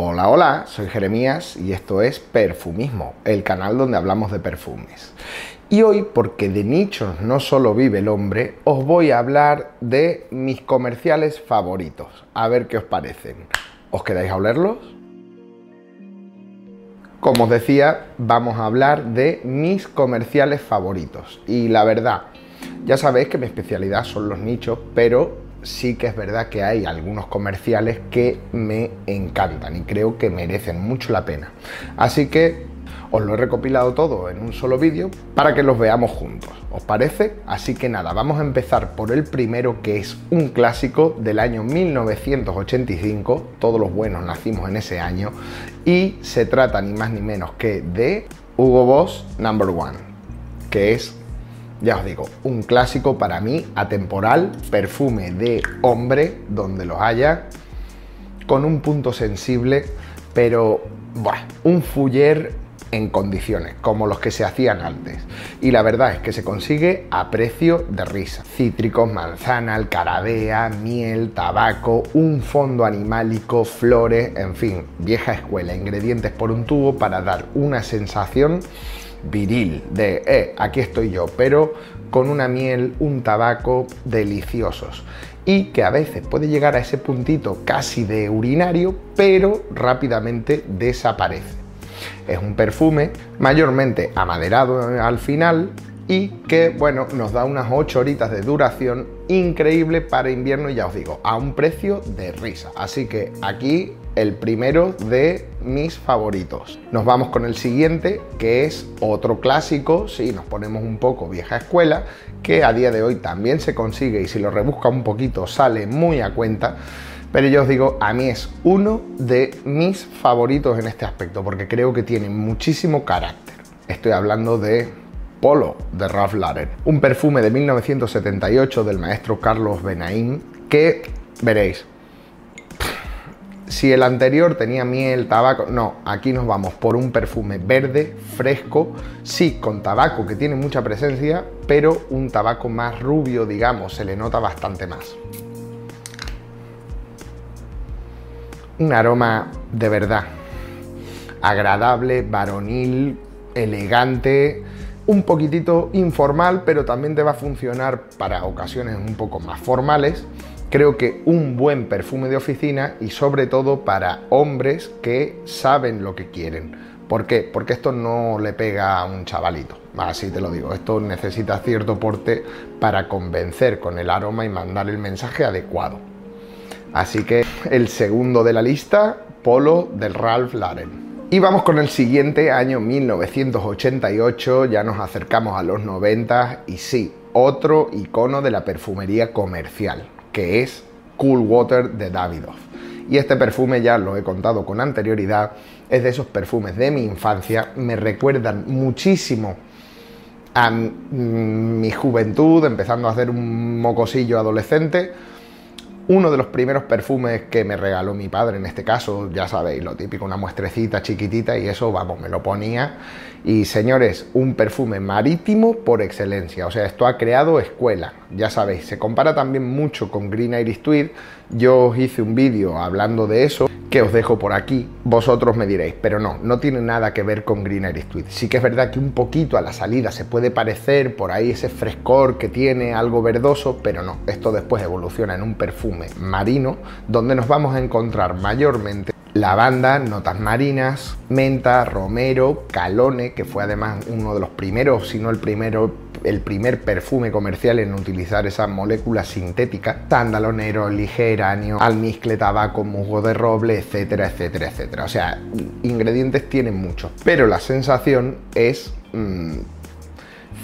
Hola, hola, soy Jeremías y esto es Perfumismo, el canal donde hablamos de perfumes. Y hoy, porque de nichos no solo vive el hombre, os voy a hablar de mis comerciales favoritos. A ver qué os parecen. ¿Os quedáis a olerlos? Como os decía, vamos a hablar de mis comerciales favoritos. Y la verdad, ya sabéis que mi especialidad son los nichos, pero sí que es verdad que hay algunos comerciales que me encantan y creo que merecen mucho la pena. Así que os lo he recopilado todo en un solo vídeo para que los veamos juntos. ¿Os parece? Así que nada, vamos a empezar por el primero que es un clásico del año 1985. Todos los buenos nacimos en ese año y se trata ni más ni menos que de Hugo Boss Number One, que es ya os digo, un clásico para mí, atemporal, perfume de hombre, donde los haya, con un punto sensible, pero bueno, un fuller en condiciones, como los que se hacían antes. Y la verdad es que se consigue a precio de risa. Cítricos, manzana, alcarabea, miel, tabaco, un fondo animálico, flores, en fin, vieja escuela, ingredientes por un tubo para dar una sensación viril, de, eh, aquí estoy yo, pero con una miel, un tabaco deliciosos. Y que a veces puede llegar a ese puntito casi de urinario, pero rápidamente desaparece. Es un perfume mayormente amaderado al final y que, bueno, nos da unas 8 horitas de duración increíble para invierno, ya os digo, a un precio de risa. Así que aquí el primero de mis favoritos. Nos vamos con el siguiente, que es otro clásico, si nos ponemos un poco vieja escuela, que a día de hoy también se consigue y si lo rebusca un poquito sale muy a cuenta. Pero yo os digo, a mí es uno de mis favoritos en este aspecto, porque creo que tiene muchísimo carácter. Estoy hablando de Polo de Ralph Lauren, un perfume de 1978 del maestro Carlos Benaim que veréis, si el anterior tenía miel, tabaco, no, aquí nos vamos por un perfume verde, fresco, sí, con tabaco que tiene mucha presencia, pero un tabaco más rubio, digamos, se le nota bastante más. Un aroma de verdad, agradable, varonil, elegante, un poquitito informal, pero también te va a funcionar para ocasiones un poco más formales Creo que un buen perfume de oficina y sobre todo para hombres que saben lo que quieren. ¿Por qué? Porque esto no le pega a un chavalito. Así te lo digo, esto necesita cierto porte para convencer con el aroma y mandar el mensaje adecuado. Así que el segundo de la lista, Polo del Ralph Lauren. Y vamos con el siguiente, año 1988, ya nos acercamos a los 90 y sí, otro icono de la perfumería comercial que es Cool Water de Davidoff. Y este perfume ya lo he contado con anterioridad, es de esos perfumes de mi infancia, me recuerdan muchísimo a mi juventud, empezando a hacer un mocosillo adolescente. Uno de los primeros perfumes que me regaló mi padre, en este caso, ya sabéis, lo típico, una muestrecita chiquitita y eso, vamos, me lo ponía y señores, un perfume marítimo por excelencia. O sea, esto ha creado escuela. Ya sabéis, se compara también mucho con Green Iris Tweed. Yo os hice un vídeo hablando de eso que os dejo por aquí. Vosotros me diréis, pero no, no tiene nada que ver con Green Iris. Sí que es verdad que un poquito a la salida se puede parecer por ahí ese frescor que tiene, algo verdoso, pero no. Esto después evoluciona en un perfume marino donde nos vamos a encontrar mayormente lavanda, notas marinas, menta, romero, calone, que fue además uno de los primeros, si no el primero, el primer perfume comercial en utilizar esa molécula sintética, sándalo ligeranio, almizcle, tabaco, musgo de roble, etcétera, etcétera, etcétera. O sea, ingredientes tienen muchos, pero la sensación es mm,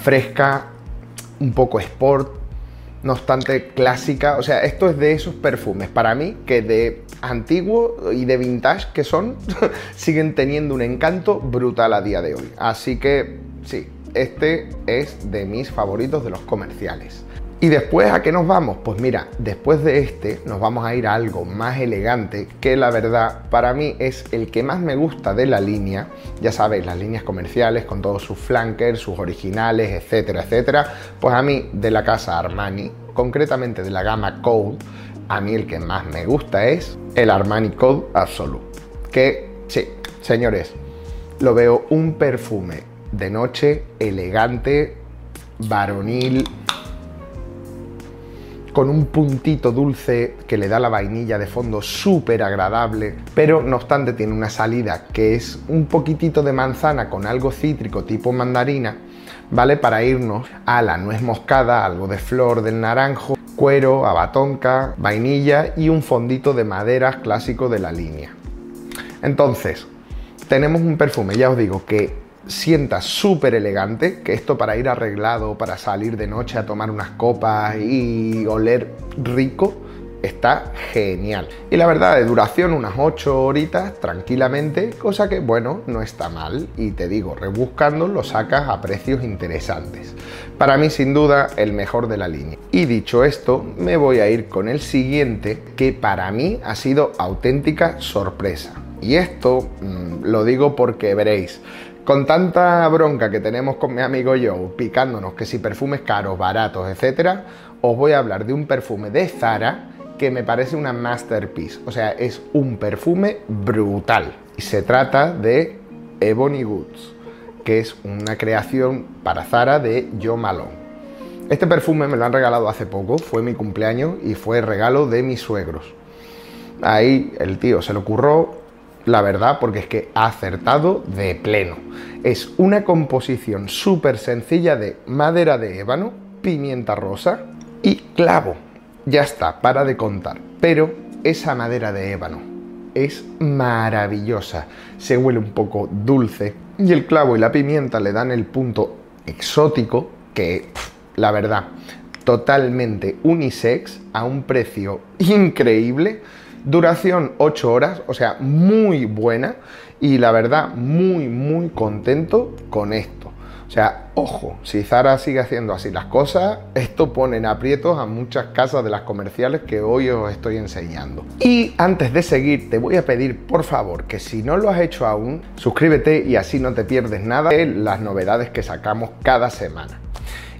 fresca, un poco sport, no obstante clásica. O sea, esto es de esos perfumes para mí que de antiguo y de vintage que son, siguen teniendo un encanto brutal a día de hoy. Así que sí, este es de mis favoritos de los comerciales. ¿Y después a qué nos vamos? Pues mira, después de este nos vamos a ir a algo más elegante que la verdad para mí es el que más me gusta de la línea. Ya sabéis, las líneas comerciales con todos sus flankers, sus originales, etcétera, etcétera. Pues a mí de la casa Armani, concretamente de la gama Code, a mí el que más me gusta es el Armani Code Absolute que sí, señores, lo veo un perfume de noche elegante, varonil, con un puntito dulce que le da la vainilla de fondo súper agradable, pero no obstante tiene una salida que es un poquitito de manzana con algo cítrico tipo mandarina, ¿vale? Para irnos a la nuez moscada, algo de flor del naranjo, cuero, abatonca, vainilla y un fondito de maderas clásico de la línea. Entonces, tenemos un perfume, ya os digo, que sienta súper elegante, que esto para ir arreglado, para salir de noche a tomar unas copas y oler rico, está genial. Y la verdad, de duración unas 8 horitas tranquilamente, cosa que bueno, no está mal. Y te digo, rebuscando lo sacas a precios interesantes. Para mí sin duda el mejor de la línea. Y dicho esto, me voy a ir con el siguiente que para mí ha sido auténtica sorpresa. Y esto mmm, lo digo porque veréis, con tanta bronca que tenemos con mi amigo Joe, picándonos que si perfumes caros, baratos, etcétera, os voy a hablar de un perfume de Zara que me parece una masterpiece. O sea, es un perfume brutal. Y se trata de Ebony Goods, que es una creación para Zara de Joe Malone. Este perfume me lo han regalado hace poco, fue mi cumpleaños y fue regalo de mis suegros. Ahí el tío se lo ocurrió la verdad, porque es que ha acertado de pleno. Es una composición súper sencilla de madera de ébano, pimienta rosa y clavo. Ya está, para de contar. Pero esa madera de ébano es maravillosa. Se huele un poco dulce y el clavo y la pimienta le dan el punto exótico que, la verdad, totalmente unisex a un precio increíble Duración 8 horas, o sea, muy buena y la verdad muy, muy contento con esto. O sea, ojo, si Zara sigue haciendo así las cosas, esto pone en aprietos a muchas casas de las comerciales que hoy os estoy enseñando. Y antes de seguir, te voy a pedir por favor que si no lo has hecho aún, suscríbete y así no te pierdes nada de las novedades que sacamos cada semana.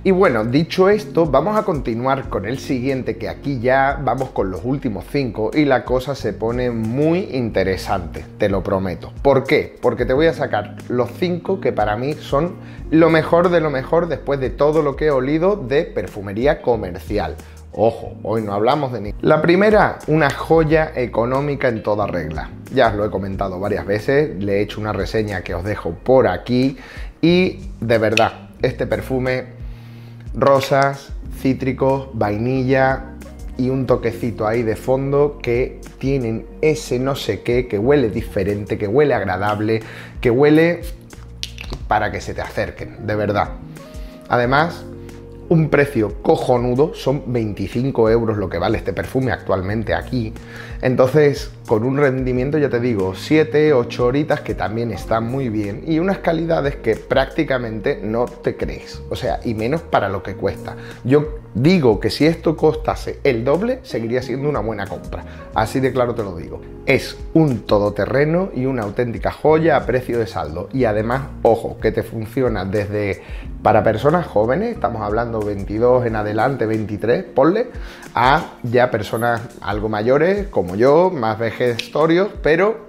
Y bueno, dicho esto, vamos a continuar con el siguiente, que aquí ya vamos con los últimos cinco y la cosa se pone muy interesante, te lo prometo. ¿Por qué? Porque te voy a sacar los cinco que para mí son lo mejor de lo mejor después de todo lo que he olido de perfumería comercial. Ojo, hoy no hablamos de ni. La primera, una joya económica en toda regla. Ya os lo he comentado varias veces, le he hecho una reseña que os dejo por aquí y de verdad, este perfume rosas, cítricos, vainilla y un toquecito ahí de fondo que tienen ese no sé qué, que huele diferente, que huele agradable, que huele para que se te acerquen, de verdad. Además, un precio cojonudo, son 25 euros lo que vale este perfume actualmente aquí. Entonces, con un rendimiento, ya te digo, 7, 8 horitas que también están muy bien y unas calidades que prácticamente no te crees. O sea, y menos para lo que cuesta. Yo digo que si esto costase el doble, seguiría siendo una buena compra. Así de claro te lo digo. Es un todoterreno y una auténtica joya a precio de saldo. Y además, ojo, que te funciona desde para personas jóvenes, estamos hablando 22 en adelante, 23, ponle, a ya personas algo mayores como yo, más vejestorios, pero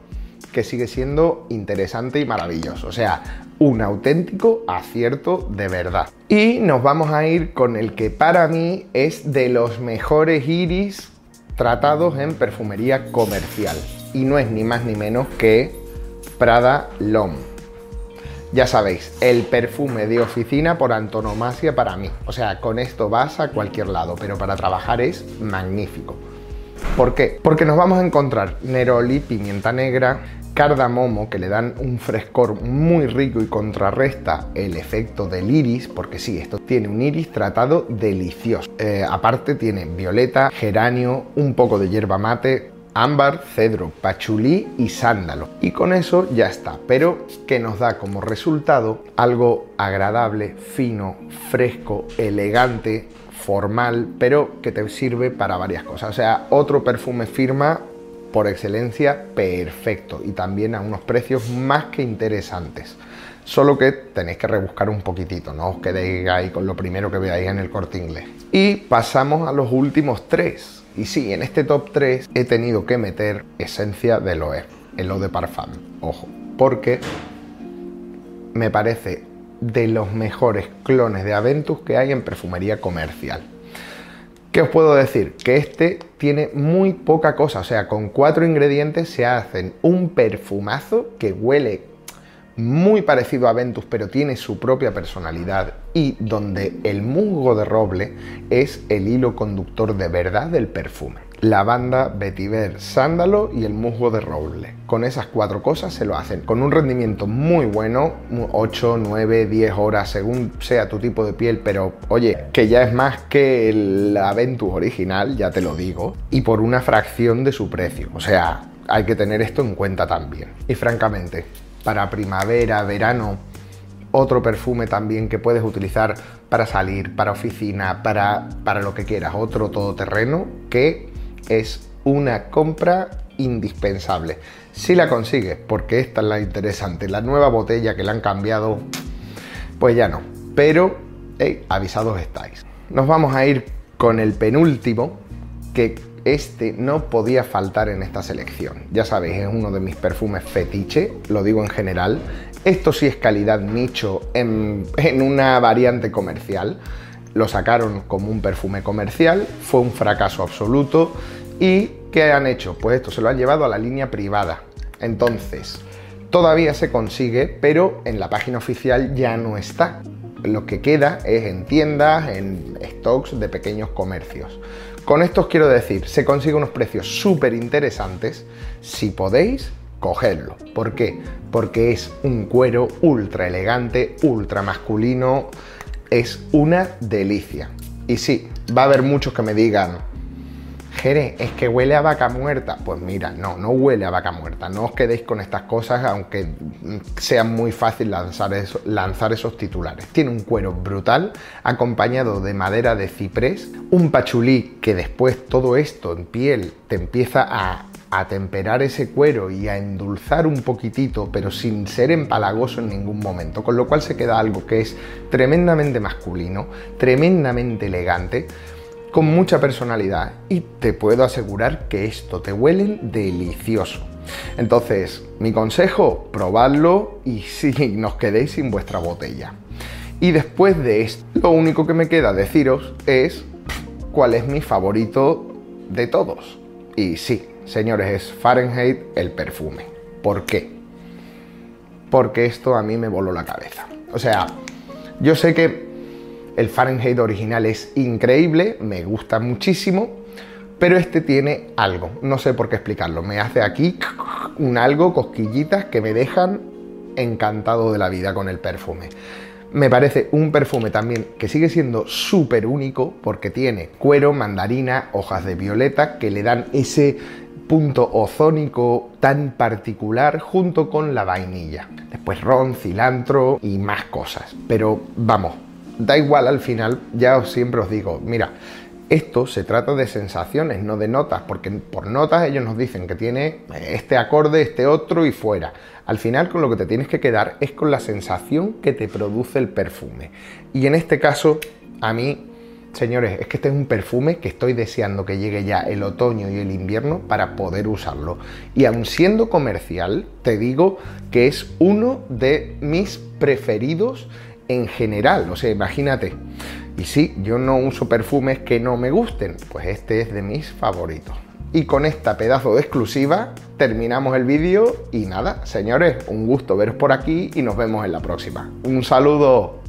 que sigue siendo interesante y maravilloso. O sea, un auténtico acierto de verdad. Y nos vamos a ir con el que para mí es de los mejores iris tratados en perfumería comercial. Y no es ni más ni menos que Prada L'Homme. Ya sabéis, el perfume de oficina por antonomasia para mí. O sea, con esto vas a cualquier lado, pero para trabajar es magnífico. ¿Por qué? Porque nos vamos a encontrar neroli, pimienta negra, cardamomo que le dan un frescor muy rico y contrarresta el efecto del iris, porque sí, esto tiene un iris tratado delicioso. Eh, aparte tiene violeta, geranio, un poco de hierba mate, ámbar, cedro, pachulí y sándalo. Y con eso ya está, pero que nos da como resultado algo agradable, fino, fresco, elegante, formal, pero que te sirve para varias cosas. O sea, otro perfume firma por excelencia perfecto y también a unos precios más que interesantes. Solo que tenéis que rebuscar un poquitito, no os quedéis ahí con lo primero que veáis en el corte inglés. Y pasamos a los últimos tres. Y sí, en este top 3 he tenido que meter esencia de Loe. el Eau de Parfum, ojo, porque me parece de los mejores clones de Aventus que hay en perfumería comercial. ¿Qué os puedo decir? Que este tiene muy poca cosa, o sea, con cuatro ingredientes se hacen un perfumazo que huele muy parecido a Ventus, pero tiene su propia personalidad y donde el musgo de roble es el hilo conductor de verdad del perfume. Lavanda, vetiver, sándalo y el musgo de roble. Con esas cuatro cosas se lo hacen con un rendimiento muy bueno, 8, 9, 10 horas según sea tu tipo de piel, pero oye, que ya es más que el Aventus original, ya te lo digo, y por una fracción de su precio. O sea, hay que tener esto en cuenta también. Y francamente, para primavera, verano, otro perfume también que puedes utilizar para salir, para oficina, para, para lo que quieras, otro todoterreno que es una compra indispensable. Si la consigues, porque esta es la interesante, la nueva botella que le han cambiado, pues ya no. Pero, avisados estáis. Nos vamos a ir con el penúltimo, que este no podía faltar en esta selección. Ya sabéis, es uno de mis perfumes fetiche, lo digo en general. Esto sí es calidad nicho en una variante comercial. Lo sacaron como un perfume comercial, fue un fracaso absoluto. ¿Y qué han hecho? Pues esto se lo han llevado a la línea privada. Entonces, todavía se consigue, pero en la página oficial ya no está. Lo que queda es en tiendas, en stocks de pequeños comercios. Con esto os quiero decir, se consigue unos precios súper interesantes. Si podéis, cogedlo. ¿Por qué? Porque es un cuero ultra elegante, ultra masculino. Es una delicia. Y sí, va a haber muchos que me digan, Jere, es que huele a vaca muerta. Pues mira, no, no huele a vaca muerta. No os quedéis con estas cosas, aunque sea muy fácil lanzar, lanzar esos titulares. Tiene un cuero brutal, acompañado de madera de ciprés, un pachulí que después todo esto en piel te empieza a a temperar ese cuero y a endulzar un poquitito, pero sin ser empalagoso en ningún momento, con lo cual se queda algo que es tremendamente masculino, tremendamente elegante, con mucha personalidad y te puedo asegurar que esto te huele delicioso. Entonces, mi consejo, probadlo y si nos quedéis sin vuestra botella. Y después de esto, lo único que me queda deciros es cuál es mi favorito de todos. Y sí, señores, es Fahrenheit el perfume. ¿Por qué? Porque esto a mí me voló la cabeza. O sea, yo sé que el Fahrenheit original es increíble, me gusta muchísimo, pero este tiene algo, no sé por qué explicarlo. Me hace aquí un algo, cosquillitas que me dejan encantado de la vida con el perfume. Me parece un perfume también que sigue siendo súper único porque tiene cuero, mandarina, hojas de violeta que le dan ese punto ozónico tan particular junto con la vainilla. Después ron, cilantro y más cosas. Pero vamos, da igual al final, ya siempre os digo, mira, esto se trata de sensaciones, no de notas, porque por notas ellos nos dicen que tiene este acorde, este otro y fuera. Al final con lo que te tienes que quedar es con la sensación que te produce el perfume. Y en este caso, a mí, señores, es que este es un perfume que estoy deseando que llegue ya el otoño y el invierno para poder usarlo. Y aun siendo comercial, te digo que es uno de mis preferidos en general. O sea, imagínate. Y sí, yo no uso perfumes que no me gusten, pues este es de mis favoritos. Y con esta pedazo de exclusiva terminamos el vídeo y nada, señores, un gusto veros por aquí y nos vemos en la próxima. Un saludo.